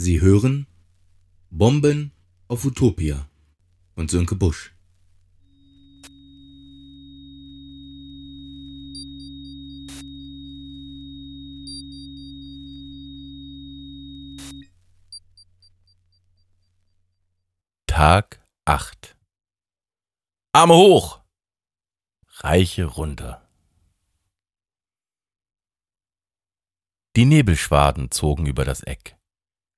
Sie hören Bomben auf Utopia von Sönke Busch. Tag 8 Arme hoch! Reiche runter. Die Nebelschwaden zogen über das Eck.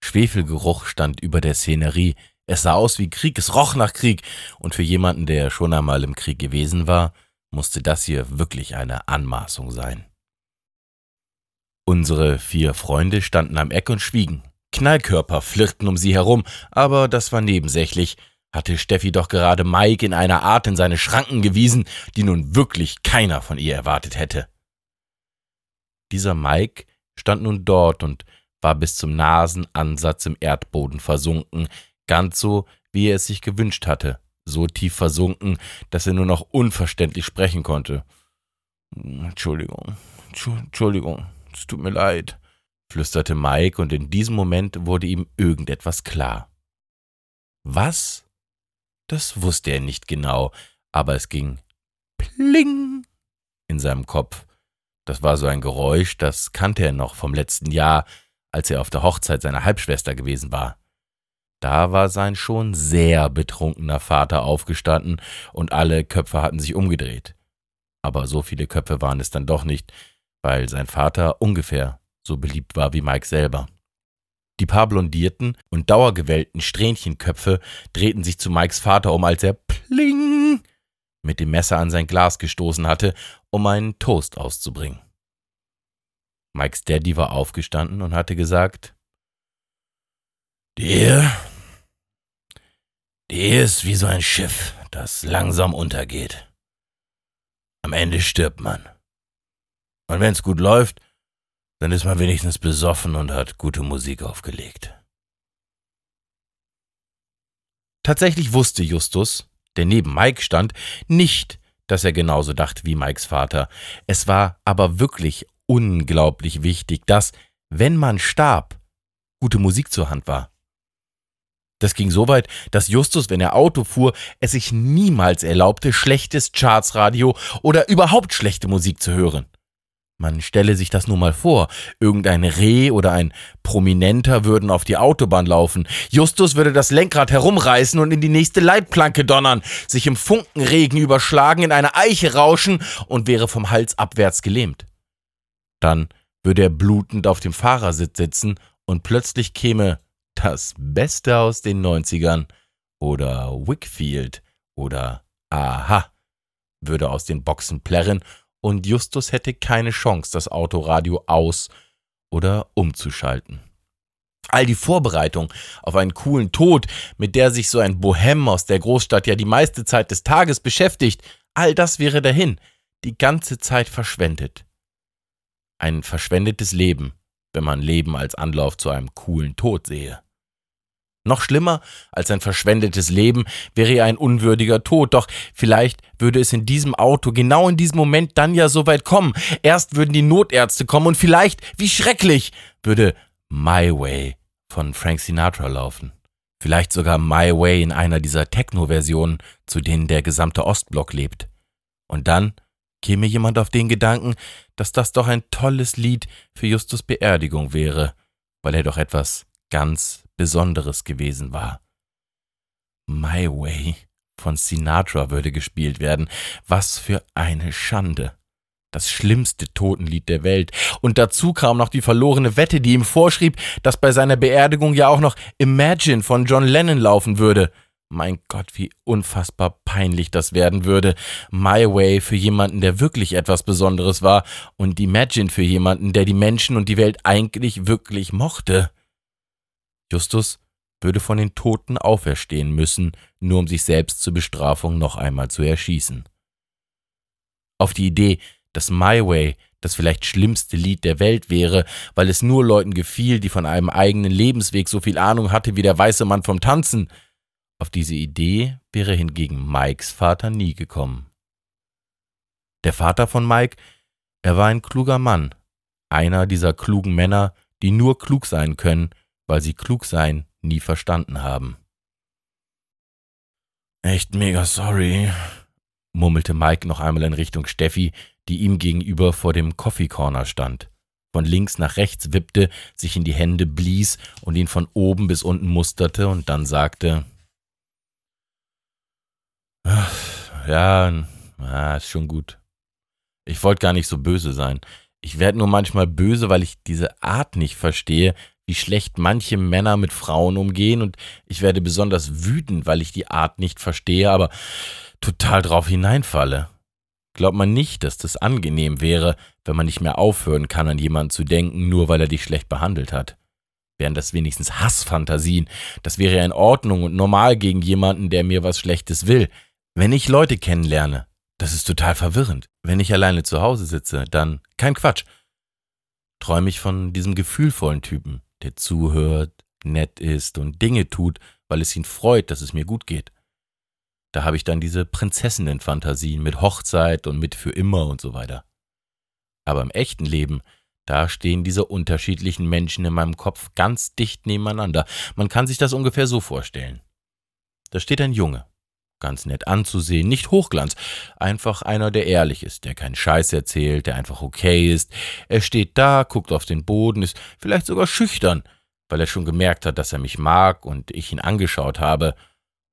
Schwefelgeruch stand über der Szenerie. Es sah aus wie Krieg, es roch nach Krieg. Und für jemanden, der schon einmal im Krieg gewesen war, musste das hier wirklich eine Anmaßung sein. Unsere vier Freunde standen am Eck und schwiegen. Knallkörper flirrten um sie herum, aber das war nebensächlich. Hatte Steffi doch gerade Mike in einer Art in seine Schranken gewiesen, die nun wirklich keiner von ihr erwartet hätte. Dieser Mike stand nun dort und war bis zum Nasenansatz im Erdboden versunken, ganz so, wie er es sich gewünscht hatte, so tief versunken, dass er nur noch unverständlich sprechen konnte. Entschuldigung, Entschuldigung, es tut mir leid, flüsterte Mike, und in diesem Moment wurde ihm irgendetwas klar. Was? Das wusste er nicht genau, aber es ging pling in seinem Kopf. Das war so ein Geräusch, das kannte er noch vom letzten Jahr, als er auf der Hochzeit seiner Halbschwester gewesen war. Da war sein schon sehr betrunkener Vater aufgestanden und alle Köpfe hatten sich umgedreht. Aber so viele Köpfe waren es dann doch nicht, weil sein Vater ungefähr so beliebt war wie Mike selber. Die paar blondierten und dauergewellten Strähnchenköpfe drehten sich zu Mikes Vater um, als er pling mit dem Messer an sein Glas gestoßen hatte, um einen Toast auszubringen. Mikes Daddy war aufgestanden und hatte gesagt, die Ehe ist wie so ein Schiff, das langsam untergeht. Am Ende stirbt man. Und wenn's gut läuft, dann ist man wenigstens besoffen und hat gute Musik aufgelegt. Tatsächlich wusste Justus, der neben Mike stand, nicht, dass er genauso dachte wie Mikes Vater. Es war aber wirklich unglaublich wichtig, dass, wenn man starb, gute Musik zur Hand war. Das ging so weit, dass Justus, wenn er Auto fuhr, es sich niemals erlaubte, schlechtes Chartsradio oder überhaupt schlechte Musik zu hören. Man stelle sich das nur mal vor. Irgendein Reh oder ein Prominenter würden auf die Autobahn laufen. Justus würde das Lenkrad herumreißen und in die nächste Leitplanke donnern, sich im Funkenregen überschlagen, in eine Eiche rauschen und wäre vom Hals abwärts gelähmt. Dann würde er blutend auf dem Fahrersitz sitzen und plötzlich käme das Beste aus den 90ern oder Wickfield oder Aha würde aus den Boxen plärren und Justus hätte keine Chance, das Autoradio aus oder umzuschalten. All die Vorbereitung auf einen coolen Tod, mit der sich so ein Bohem aus der Großstadt ja die meiste Zeit des Tages beschäftigt, all das wäre dahin, die ganze Zeit verschwendet. Ein verschwendetes Leben, wenn man Leben als Anlauf zu einem coolen Tod sehe. Noch schlimmer als ein verschwendetes Leben wäre ein unwürdiger Tod, doch vielleicht würde es in diesem Auto genau in diesem Moment dann ja so weit kommen. Erst würden die Notärzte kommen und vielleicht, wie schrecklich, würde My Way von Frank Sinatra laufen. Vielleicht sogar My Way in einer dieser Techno-Versionen, zu denen der gesamte Ostblock lebt. Und dann käme jemand auf den Gedanken, dass das doch ein tolles Lied für Justus Beerdigung wäre, weil er doch etwas ganz Besonderes gewesen war. My Way von Sinatra würde gespielt werden. Was für eine Schande. Das schlimmste Totenlied der Welt. Und dazu kam noch die verlorene Wette, die ihm vorschrieb, dass bei seiner Beerdigung ja auch noch Imagine von John Lennon laufen würde. Mein Gott, wie unfassbar peinlich das werden würde. My Way für jemanden, der wirklich etwas Besonderes war, und Imagine für jemanden, der die Menschen und die Welt eigentlich wirklich mochte. Justus würde von den Toten auferstehen müssen, nur um sich selbst zur Bestrafung noch einmal zu erschießen. Auf die Idee, dass My Way das vielleicht schlimmste Lied der Welt wäre, weil es nur Leuten gefiel, die von einem eigenen Lebensweg so viel Ahnung hatte wie der weiße Mann vom Tanzen, auf diese Idee wäre hingegen Mikes Vater nie gekommen. Der Vater von Mike, er war ein kluger Mann, einer dieser klugen Männer, die nur klug sein können, weil sie klug sein nie verstanden haben. Echt mega sorry, murmelte Mike noch einmal in Richtung Steffi, die ihm gegenüber vor dem Coffee Corner stand, von links nach rechts wippte, sich in die Hände blies und ihn von oben bis unten musterte und dann sagte Ja, na, ist schon gut. Ich wollte gar nicht so böse sein. Ich werde nur manchmal böse, weil ich diese Art nicht verstehe, wie schlecht manche Männer mit Frauen umgehen und ich werde besonders wütend, weil ich die Art nicht verstehe, aber total drauf hineinfalle. Glaubt man nicht, dass das angenehm wäre, wenn man nicht mehr aufhören kann, an jemanden zu denken, nur weil er dich schlecht behandelt hat? Wären das wenigstens Hassfantasien? Das wäre ja in Ordnung und normal gegen jemanden, der mir was Schlechtes will. Wenn ich Leute kennenlerne, das ist total verwirrend. Wenn ich alleine zu Hause sitze, dann kein Quatsch. Träume ich von diesem gefühlvollen Typen, der zuhört, nett ist und Dinge tut, weil es ihn freut, dass es mir gut geht. Da habe ich dann diese Prinzessinnen-Fantasien mit Hochzeit und mit für immer und so weiter. Aber im echten Leben, da stehen diese unterschiedlichen Menschen in meinem Kopf ganz dicht nebeneinander. Man kann sich das ungefähr so vorstellen. Da steht ein Junge, ganz nett anzusehen, nicht Hochglanz, einfach einer, der ehrlich ist, der keinen Scheiß erzählt, der einfach okay ist. Er steht da, guckt auf den Boden, ist vielleicht sogar schüchtern, weil er schon gemerkt hat, dass er mich mag und ich ihn angeschaut habe.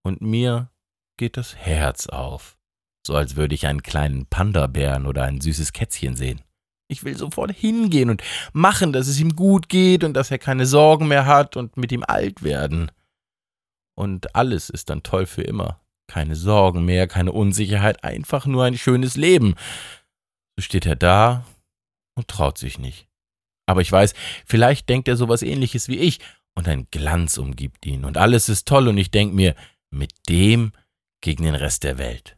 Und mir geht das Herz auf, so als würde ich einen kleinen Panda-Bären oder ein süßes Kätzchen sehen. Ich will sofort hingehen und machen, dass es ihm gut geht und dass er keine Sorgen mehr hat und mit ihm alt werden. Und alles ist dann toll für immer. Keine Sorgen mehr, keine Unsicherheit, einfach nur ein schönes Leben. So steht er da und traut sich nicht. Aber ich weiß, vielleicht denkt er sowas ähnliches wie ich, und ein Glanz umgibt ihn, und alles ist toll, und ich denke mir, mit dem gegen den Rest der Welt.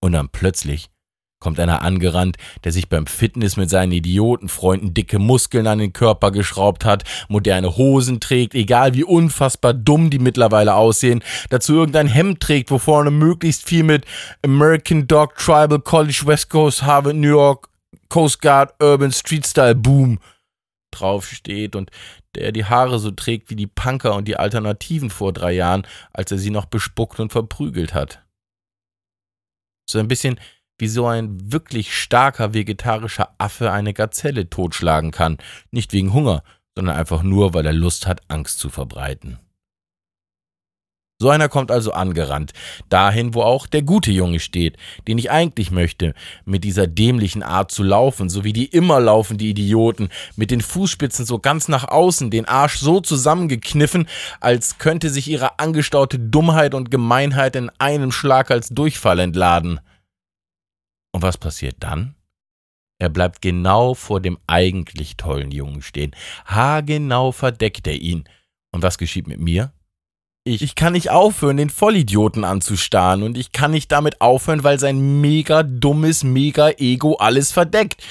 Und dann plötzlich kommt einer angerannt, der sich beim Fitness mit seinen Idiotenfreunden dicke Muskeln an den Körper geschraubt hat, moderne Hosen trägt, egal wie unfassbar dumm die mittlerweile aussehen, dazu irgendein Hemd trägt, wo vorne möglichst viel mit American Dog Tribal College West Coast Harvard New York Coast Guard Urban Street Style Boom draufsteht und der die Haare so trägt wie die Punker und die Alternativen vor drei Jahren, als er sie noch bespuckt und verprügelt hat. So ein bisschen wie so ein wirklich starker vegetarischer Affe eine Gazelle totschlagen kann, nicht wegen Hunger, sondern einfach nur, weil er Lust hat, Angst zu verbreiten. So einer kommt also angerannt, dahin, wo auch der gute Junge steht, den ich eigentlich möchte, mit dieser dämlichen Art zu laufen, so wie die immer laufen, die Idioten, mit den Fußspitzen so ganz nach außen, den Arsch so zusammengekniffen, als könnte sich ihre angestaute Dummheit und Gemeinheit in einem Schlag als Durchfall entladen. Und was passiert dann? Er bleibt genau vor dem eigentlich tollen Jungen stehen. Haargenau verdeckt er ihn. Und was geschieht mit mir? Ich, ich kann nicht aufhören, den Vollidioten anzustarren und ich kann nicht damit aufhören, weil sein mega dummes, mega Ego alles verdeckt.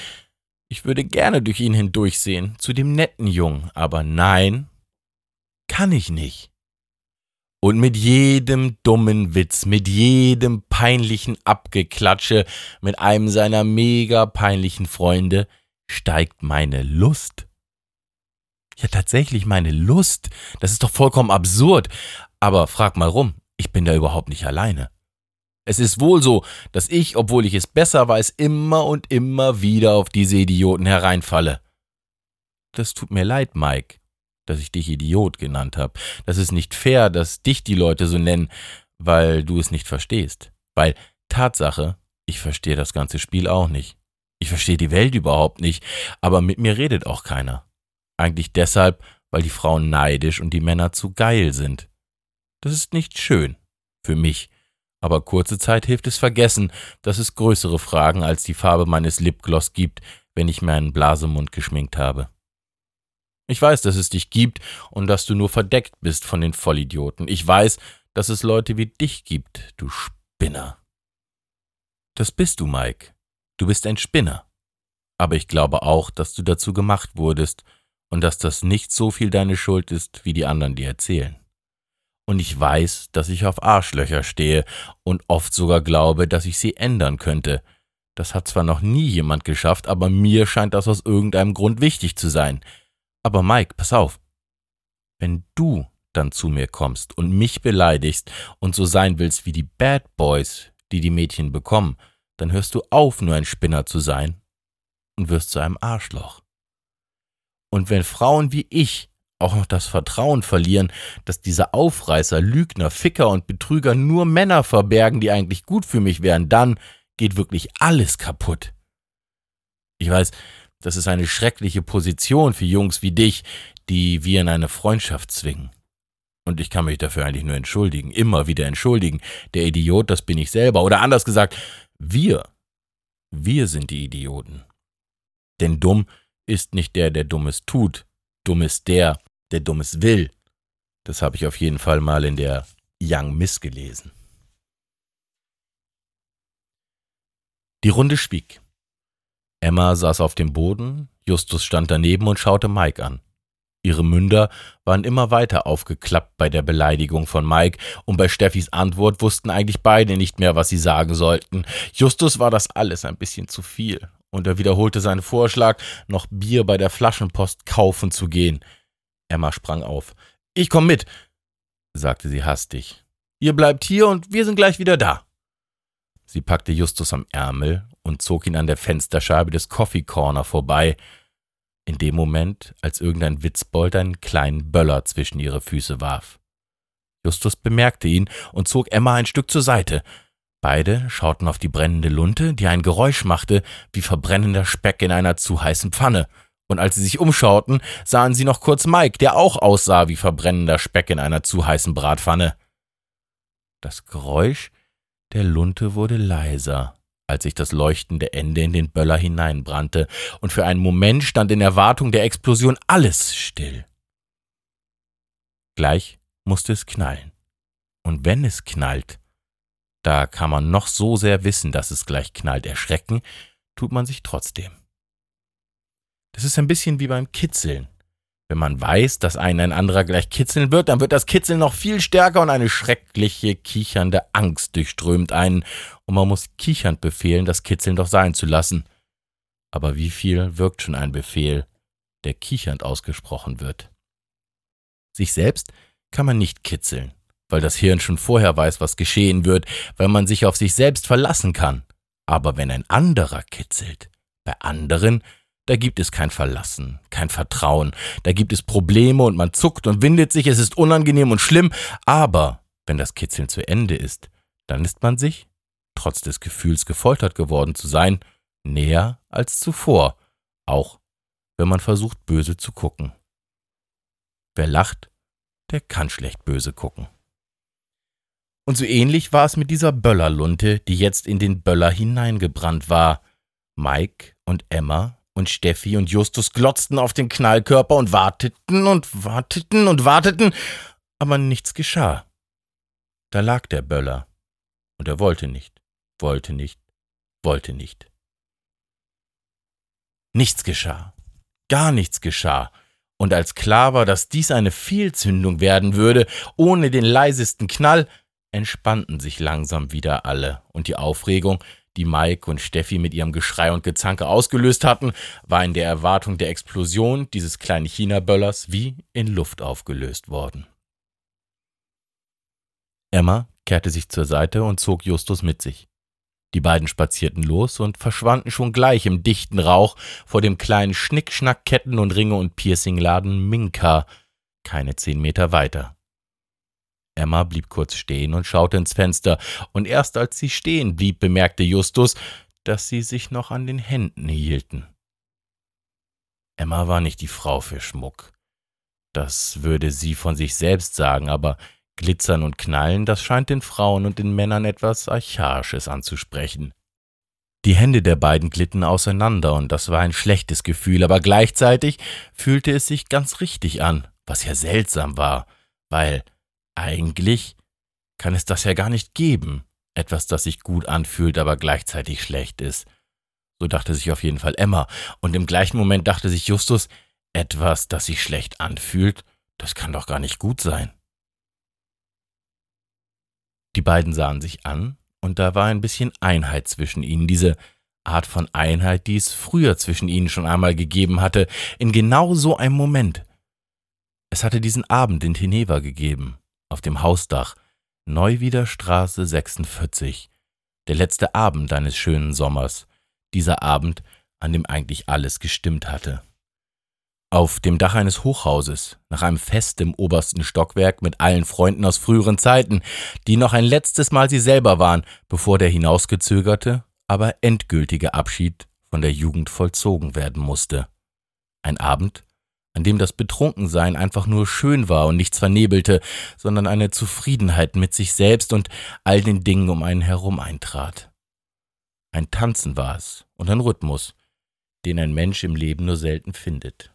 Ich würde gerne durch ihn hindurchsehen, zu dem netten Jungen, aber nein, kann ich nicht. Und mit jedem dummen Witz, mit jedem peinlichen Abgeklatsche, mit einem seiner mega peinlichen Freunde steigt meine Lust. Ja, tatsächlich meine Lust. Das ist doch vollkommen absurd. Aber frag mal rum, ich bin da überhaupt nicht alleine. Es ist wohl so, dass ich, obwohl ich es besser weiß, immer und immer wieder auf diese Idioten hereinfalle. Das tut mir leid, Mike, dass ich dich Idiot genannt habe. Das ist nicht fair, dass dich die Leute so nennen, weil du es nicht verstehst. Weil Tatsache, ich verstehe das ganze Spiel auch nicht. Ich verstehe die Welt überhaupt nicht, aber mit mir redet auch keiner. Eigentlich deshalb, weil die Frauen neidisch und die Männer zu geil sind. Das ist nicht schön. Für mich. Aber kurze Zeit hilft es vergessen, dass es größere Fragen als die Farbe meines Lipgloss gibt, wenn ich mir einen Blasemund geschminkt habe. Ich weiß, dass es dich gibt und dass du nur verdeckt bist von den Vollidioten. Ich weiß, dass es Leute wie dich gibt, du Spinner. Das bist du, Mike. Du bist ein Spinner. Aber ich glaube auch, dass du dazu gemacht wurdest und dass das nicht so viel deine Schuld ist, wie die anderen dir erzählen und ich weiß, dass ich auf Arschlöcher stehe und oft sogar glaube, dass ich sie ändern könnte. Das hat zwar noch nie jemand geschafft, aber mir scheint das aus irgendeinem Grund wichtig zu sein. Aber Mike, pass auf. Wenn du dann zu mir kommst und mich beleidigst und so sein willst wie die Bad Boys, die die Mädchen bekommen, dann hörst du auf, nur ein Spinner zu sein und wirst zu einem Arschloch. Und wenn Frauen wie ich auch noch das Vertrauen verlieren, dass diese Aufreißer, Lügner, Ficker und Betrüger nur Männer verbergen, die eigentlich gut für mich wären, dann geht wirklich alles kaputt. Ich weiß, das ist eine schreckliche Position für Jungs wie dich, die wir in eine Freundschaft zwingen. Und ich kann mich dafür eigentlich nur entschuldigen, immer wieder entschuldigen. Der Idiot, das bin ich selber. Oder anders gesagt, wir. Wir sind die Idioten. Denn dumm ist nicht der, der Dummes tut. Dumm ist der, der Dummes will. Das habe ich auf jeden Fall mal in der Young Miss gelesen. Die Runde schwieg. Emma saß auf dem Boden, Justus stand daneben und schaute Mike an. Ihre Münder waren immer weiter aufgeklappt bei der Beleidigung von Mike, und bei Steffis Antwort wussten eigentlich beide nicht mehr, was sie sagen sollten. Justus war das alles ein bisschen zu viel, und er wiederholte seinen Vorschlag, noch Bier bei der Flaschenpost kaufen zu gehen. Emma sprang auf. Ich komm mit, sagte sie hastig. Ihr bleibt hier und wir sind gleich wieder da. Sie packte Justus am Ärmel und zog ihn an der Fensterscheibe des Coffee Corner vorbei, in dem Moment, als irgendein Witzbold einen kleinen Böller zwischen ihre Füße warf. Justus bemerkte ihn und zog Emma ein Stück zur Seite. Beide schauten auf die brennende Lunte, die ein Geräusch machte wie verbrennender Speck in einer zu heißen Pfanne. Und als sie sich umschauten, sahen sie noch kurz Mike, der auch aussah wie verbrennender Speck in einer zu heißen Bratpfanne. Das Geräusch der Lunte wurde leiser, als sich das leuchtende Ende in den Böller hineinbrannte, und für einen Moment stand in Erwartung der Explosion alles still. Gleich musste es knallen. Und wenn es knallt, da kann man noch so sehr wissen, dass es gleich knallt, erschrecken, tut man sich trotzdem. Das ist ein bisschen wie beim Kitzeln. Wenn man weiß, dass einen ein anderer gleich kitzeln wird, dann wird das Kitzeln noch viel stärker und eine schreckliche, kichernde Angst durchströmt einen, und man muss kichernd befehlen, das Kitzeln doch sein zu lassen. Aber wie viel wirkt schon ein Befehl, der kichernd ausgesprochen wird? Sich selbst kann man nicht kitzeln, weil das Hirn schon vorher weiß, was geschehen wird, weil man sich auf sich selbst verlassen kann. Aber wenn ein anderer kitzelt, bei anderen da gibt es kein Verlassen, kein Vertrauen, da gibt es Probleme und man zuckt und windet sich, es ist unangenehm und schlimm, aber wenn das Kitzeln zu Ende ist, dann ist man sich, trotz des Gefühls gefoltert geworden zu sein, näher als zuvor, auch wenn man versucht böse zu gucken. Wer lacht, der kann schlecht böse gucken. Und so ähnlich war es mit dieser Böllerlunte, die jetzt in den Böller hineingebrannt war. Mike und Emma und Steffi und Justus glotzten auf den Knallkörper und warteten und warteten und warteten, aber nichts geschah. Da lag der Böller. Und er wollte nicht, wollte nicht, wollte nicht. Nichts geschah. Gar nichts geschah. Und als klar war, dass dies eine Fehlzündung werden würde, ohne den leisesten Knall, entspannten sich langsam wieder alle, und die Aufregung, die Mike und Steffi mit ihrem Geschrei und Gezanke ausgelöst hatten, war in der Erwartung der Explosion dieses kleinen China-Böllers wie in Luft aufgelöst worden. Emma kehrte sich zur Seite und zog Justus mit sich. Die beiden spazierten los und verschwanden schon gleich im dichten Rauch vor dem kleinen Schnickschnack Ketten und Ringe und Piercingladen Minka, keine zehn Meter weiter. Emma blieb kurz stehen und schaute ins Fenster, und erst als sie stehen blieb, bemerkte Justus, dass sie sich noch an den Händen hielten. Emma war nicht die Frau für Schmuck. Das würde sie von sich selbst sagen, aber Glitzern und Knallen, das scheint den Frauen und den Männern etwas Archaisches anzusprechen. Die Hände der beiden glitten auseinander, und das war ein schlechtes Gefühl, aber gleichzeitig fühlte es sich ganz richtig an, was ja seltsam war, weil eigentlich kann es das ja gar nicht geben. Etwas, das sich gut anfühlt, aber gleichzeitig schlecht ist. So dachte sich auf jeden Fall Emma, und im gleichen Moment dachte sich Justus, etwas, das sich schlecht anfühlt, das kann doch gar nicht gut sein. Die beiden sahen sich an, und da war ein bisschen Einheit zwischen ihnen, diese Art von Einheit, die es früher zwischen ihnen schon einmal gegeben hatte, in genau so einem Moment. Es hatte diesen Abend in Teneva gegeben, auf dem Hausdach, Neuwieder Straße 46, der letzte Abend eines schönen Sommers, dieser Abend, an dem eigentlich alles gestimmt hatte. Auf dem Dach eines Hochhauses, nach einem Fest im obersten Stockwerk mit allen Freunden aus früheren Zeiten, die noch ein letztes Mal sie selber waren, bevor der hinausgezögerte, aber endgültige Abschied von der Jugend vollzogen werden musste. Ein Abend, an dem das Betrunkensein einfach nur schön war und nichts vernebelte, sondern eine Zufriedenheit mit sich selbst und all den Dingen um einen herum eintrat. Ein Tanzen war es und ein Rhythmus, den ein Mensch im Leben nur selten findet.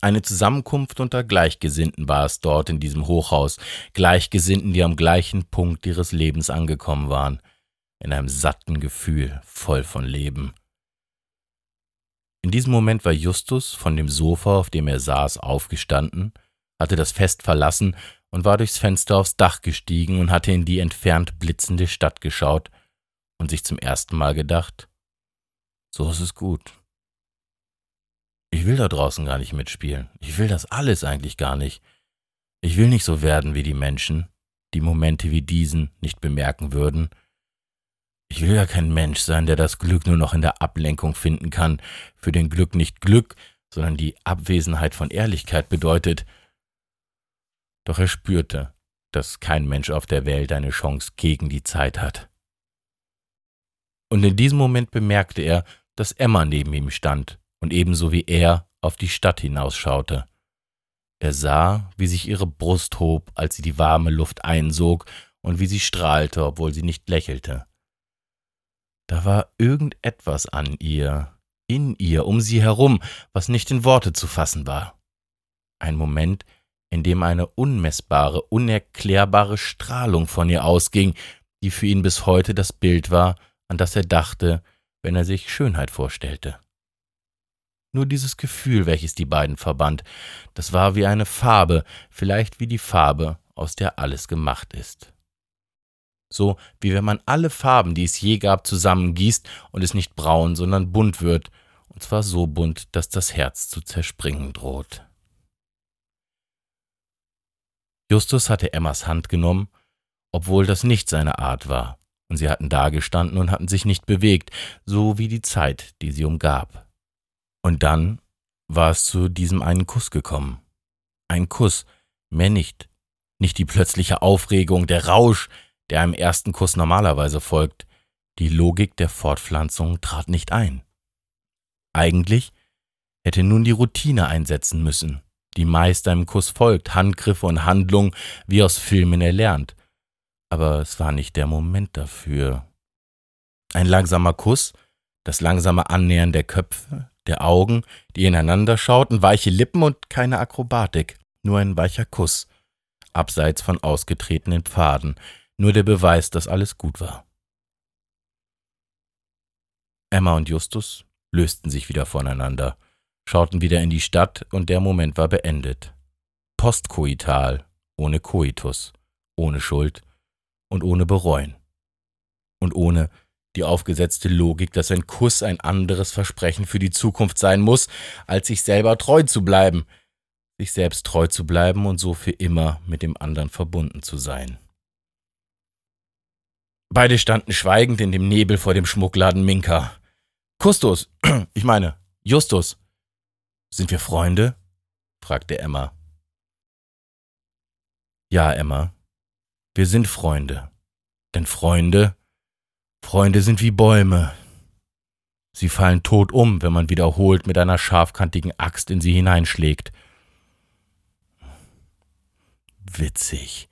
Eine Zusammenkunft unter Gleichgesinnten war es dort in diesem Hochhaus, Gleichgesinnten, die am gleichen Punkt ihres Lebens angekommen waren, in einem satten Gefühl, voll von Leben. In diesem Moment war Justus von dem Sofa, auf dem er saß, aufgestanden, hatte das Fest verlassen und war durchs Fenster aufs Dach gestiegen und hatte in die entfernt blitzende Stadt geschaut und sich zum ersten Mal gedacht, so ist es gut. Ich will da draußen gar nicht mitspielen. Ich will das alles eigentlich gar nicht. Ich will nicht so werden wie die Menschen, die Momente wie diesen nicht bemerken würden. Ich will ja kein Mensch sein, der das Glück nur noch in der Ablenkung finden kann, für den Glück nicht Glück, sondern die Abwesenheit von Ehrlichkeit bedeutet. Doch er spürte, dass kein Mensch auf der Welt eine Chance gegen die Zeit hat. Und in diesem Moment bemerkte er, dass Emma neben ihm stand und ebenso wie er auf die Stadt hinausschaute. Er sah, wie sich ihre Brust hob, als sie die warme Luft einsog, und wie sie strahlte, obwohl sie nicht lächelte. Da war irgendetwas an ihr, in ihr, um sie herum, was nicht in Worte zu fassen war. Ein Moment, in dem eine unmessbare, unerklärbare Strahlung von ihr ausging, die für ihn bis heute das Bild war, an das er dachte, wenn er sich Schönheit vorstellte. Nur dieses Gefühl, welches die beiden verband, das war wie eine Farbe, vielleicht wie die Farbe, aus der alles gemacht ist. So wie wenn man alle Farben, die es je gab, zusammengießt und es nicht braun, sondern bunt wird, und zwar so bunt, dass das Herz zu zerspringen droht. Justus hatte Emmas Hand genommen, obwohl das nicht seine Art war, und sie hatten dagestanden und hatten sich nicht bewegt, so wie die Zeit, die sie umgab. Und dann war es zu diesem einen Kuss gekommen. Ein Kuss, mehr nicht. Nicht die plötzliche Aufregung, der Rausch, der einem ersten Kuss normalerweise folgt. Die Logik der Fortpflanzung trat nicht ein. Eigentlich hätte nun die Routine einsetzen müssen, die meist einem Kuss folgt, Handgriffe und Handlungen wie aus Filmen erlernt. Aber es war nicht der Moment dafür. Ein langsamer Kuss, das langsame Annähern der Köpfe, der Augen, die ineinander schauten, weiche Lippen und keine Akrobatik, nur ein weicher Kuss, abseits von ausgetretenen Pfaden, nur der Beweis, dass alles gut war. Emma und Justus lösten sich wieder voneinander, schauten wieder in die Stadt und der Moment war beendet. Postkoital, ohne Koitus, ohne Schuld und ohne Bereuen. Und ohne die aufgesetzte Logik, dass ein Kuss ein anderes Versprechen für die Zukunft sein muss, als sich selber treu zu bleiben, sich selbst treu zu bleiben und so für immer mit dem anderen verbunden zu sein. Beide standen schweigend in dem Nebel vor dem Schmuckladen Minka. Kustus, ich meine, Justus. Sind wir Freunde? fragte Emma. Ja, Emma, wir sind Freunde. Denn Freunde Freunde sind wie Bäume. Sie fallen tot um, wenn man wiederholt mit einer scharfkantigen Axt in sie hineinschlägt. Witzig,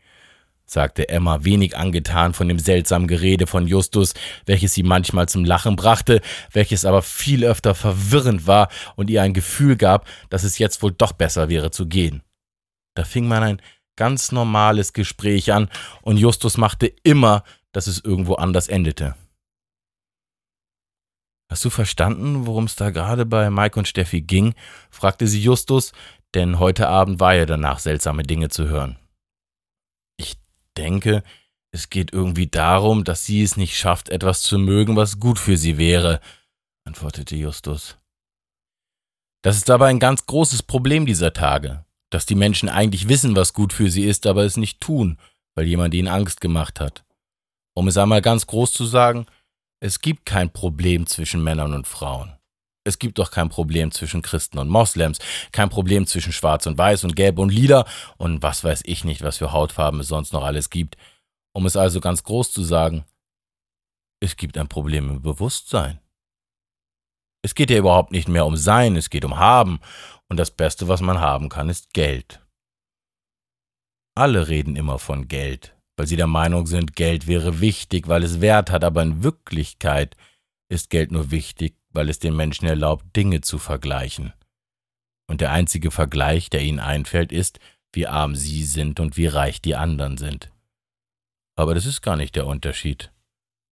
sagte Emma, wenig angetan von dem seltsamen Gerede von Justus, welches sie manchmal zum Lachen brachte, welches aber viel öfter verwirrend war und ihr ein Gefühl gab, dass es jetzt wohl doch besser wäre zu gehen. Da fing man ein ganz normales Gespräch an, und Justus machte immer dass es irgendwo anders endete. Hast du verstanden, worum es da gerade bei Mike und Steffi ging? fragte sie Justus, denn heute Abend war ja danach seltsame Dinge zu hören. Denke, Es geht irgendwie darum, dass sie es nicht schafft, etwas zu mögen, was gut für sie wäre, antwortete Justus. Das ist aber ein ganz großes Problem dieser Tage, dass die Menschen eigentlich wissen, was gut für sie ist, aber es nicht tun, weil jemand ihnen Angst gemacht hat. Um es einmal ganz groß zu sagen, es gibt kein Problem zwischen Männern und Frauen. Es gibt doch kein Problem zwischen Christen und Moslems, kein Problem zwischen Schwarz und Weiß und Gelb und Lila und was weiß ich nicht, was für Hautfarben es sonst noch alles gibt. Um es also ganz groß zu sagen, es gibt ein Problem im Bewusstsein. Es geht ja überhaupt nicht mehr um Sein, es geht um Haben, und das Beste, was man haben kann, ist Geld. Alle reden immer von Geld, weil sie der Meinung sind, Geld wäre wichtig, weil es Wert hat, aber in Wirklichkeit ist Geld nur wichtig, weil es den Menschen erlaubt, Dinge zu vergleichen. Und der einzige Vergleich, der ihnen einfällt, ist, wie arm sie sind und wie reich die anderen sind. Aber das ist gar nicht der Unterschied.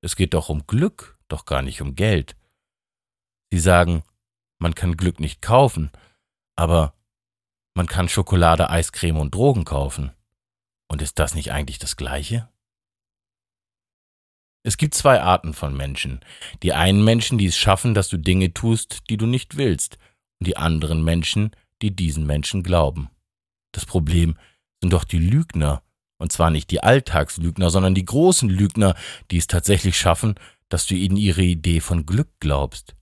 Es geht doch um Glück, doch gar nicht um Geld. Sie sagen, man kann Glück nicht kaufen, aber man kann Schokolade, Eiscreme und Drogen kaufen. Und ist das nicht eigentlich das Gleiche? Es gibt zwei Arten von Menschen. Die einen Menschen, die es schaffen, dass du Dinge tust, die du nicht willst, und die anderen Menschen, die diesen Menschen glauben. Das Problem sind doch die Lügner, und zwar nicht die Alltagslügner, sondern die großen Lügner, die es tatsächlich schaffen, dass du ihnen ihre Idee von Glück glaubst.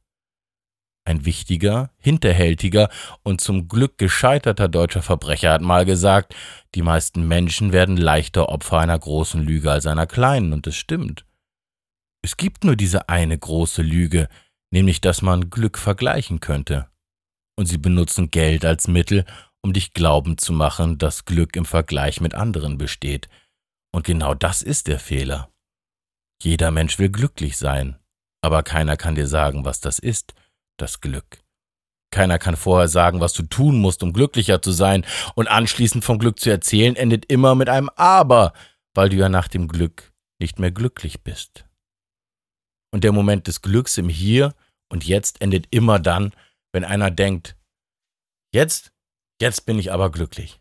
Ein wichtiger, hinterhältiger und zum Glück gescheiterter deutscher Verbrecher hat mal gesagt, die meisten Menschen werden leichter Opfer einer großen Lüge als einer kleinen, und es stimmt. Es gibt nur diese eine große Lüge, nämlich dass man Glück vergleichen könnte. Und sie benutzen Geld als Mittel, um dich glauben zu machen, dass Glück im Vergleich mit anderen besteht. Und genau das ist der Fehler. Jeder Mensch will glücklich sein, aber keiner kann dir sagen, was das ist, das Glück. Keiner kann vorher sagen, was du tun musst, um glücklicher zu sein, und anschließend vom Glück zu erzählen, endet immer mit einem Aber, weil du ja nach dem Glück nicht mehr glücklich bist. Und der Moment des Glücks im Hier und Jetzt endet immer dann, wenn einer denkt, jetzt, jetzt bin ich aber glücklich.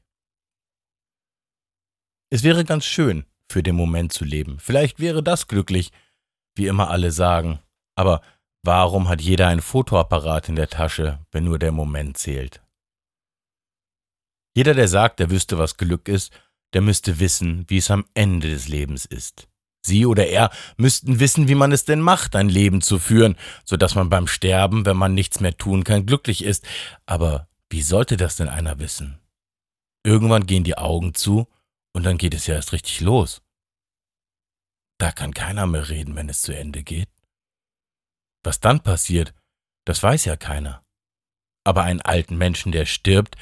Es wäre ganz schön, für den Moment zu leben. Vielleicht wäre das glücklich, wie immer alle sagen. Aber Warum hat jeder ein Fotoapparat in der Tasche, wenn nur der Moment zählt? Jeder, der sagt, er wüsste, was Glück ist, der müsste wissen, wie es am Ende des Lebens ist. Sie oder er müssten wissen, wie man es denn macht, ein Leben zu führen, so dass man beim Sterben, wenn man nichts mehr tun kann, glücklich ist. Aber wie sollte das denn einer wissen? Irgendwann gehen die Augen zu und dann geht es ja erst richtig los. Da kann keiner mehr reden, wenn es zu Ende geht. Was dann passiert, das weiß ja keiner. Aber einen alten Menschen, der stirbt,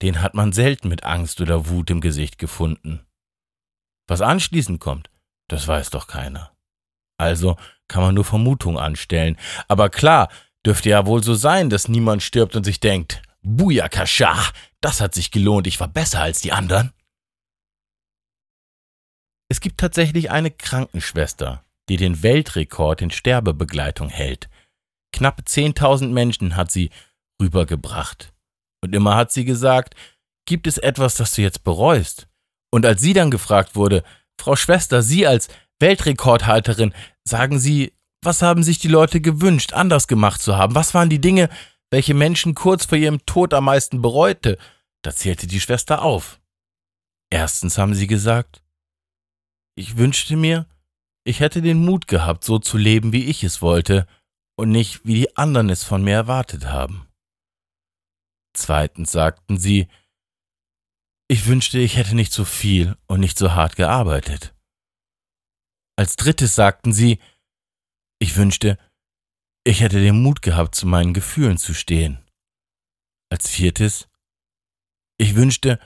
den hat man selten mit Angst oder Wut im Gesicht gefunden. Was anschließend kommt, das weiß doch keiner. Also kann man nur Vermutungen anstellen. Aber klar, dürfte ja wohl so sein, dass niemand stirbt und sich denkt, Buyakascha, das hat sich gelohnt, ich war besser als die anderen. Es gibt tatsächlich eine Krankenschwester, die den Weltrekord in Sterbebegleitung hält. Knapp 10.000 Menschen hat sie rübergebracht. Und immer hat sie gesagt, gibt es etwas, das du jetzt bereust? Und als sie dann gefragt wurde, Frau Schwester, Sie als Weltrekordhalterin, sagen Sie, was haben sich die Leute gewünscht, anders gemacht zu haben? Was waren die Dinge, welche Menschen kurz vor ihrem Tod am meisten bereute? Da zählte die Schwester auf. Erstens haben sie gesagt, ich wünschte mir, ich hätte den Mut gehabt, so zu leben, wie ich es wollte, und nicht, wie die anderen es von mir erwartet haben. Zweitens sagten sie, ich wünschte, ich hätte nicht so viel und nicht so hart gearbeitet. Als drittes sagten sie, ich wünschte, ich hätte den Mut gehabt, zu meinen Gefühlen zu stehen. Als viertes, ich wünschte,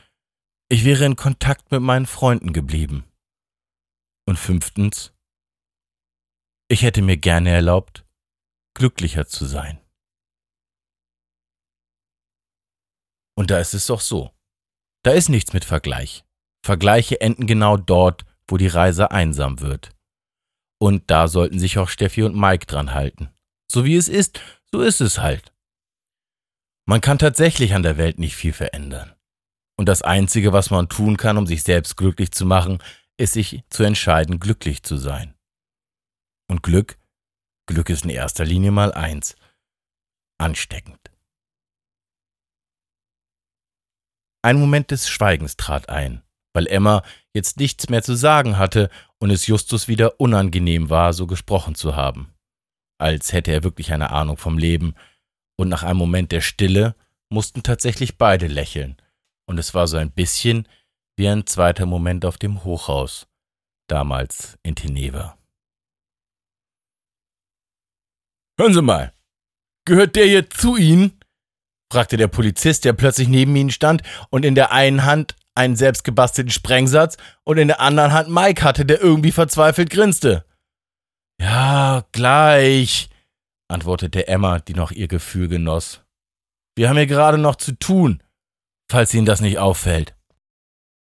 ich wäre in Kontakt mit meinen Freunden geblieben. Und fünftens, ich hätte mir gerne erlaubt, glücklicher zu sein. Und da ist es doch so. Da ist nichts mit Vergleich. Vergleiche enden genau dort, wo die Reise einsam wird. Und da sollten sich auch Steffi und Mike dran halten. So wie es ist, so ist es halt. Man kann tatsächlich an der Welt nicht viel verändern. Und das Einzige, was man tun kann, um sich selbst glücklich zu machen, ist sich zu entscheiden, glücklich zu sein. Und Glück, Glück ist in erster Linie mal eins, ansteckend. Ein Moment des Schweigens trat ein, weil Emma jetzt nichts mehr zu sagen hatte und es Justus wieder unangenehm war, so gesprochen zu haben. Als hätte er wirklich eine Ahnung vom Leben, und nach einem Moment der Stille mussten tatsächlich beide lächeln, und es war so ein bisschen wie ein zweiter Moment auf dem Hochhaus, damals in Teneva. Hören Sie mal, gehört der hier zu Ihnen? Fragte der Polizist, der plötzlich neben ihnen stand und in der einen Hand einen selbstgebastelten Sprengsatz und in der anderen Hand Mike hatte, der irgendwie verzweifelt grinste. Ja, gleich, antwortete Emma, die noch ihr Gefühl genoss. Wir haben hier gerade noch zu tun, falls Ihnen das nicht auffällt.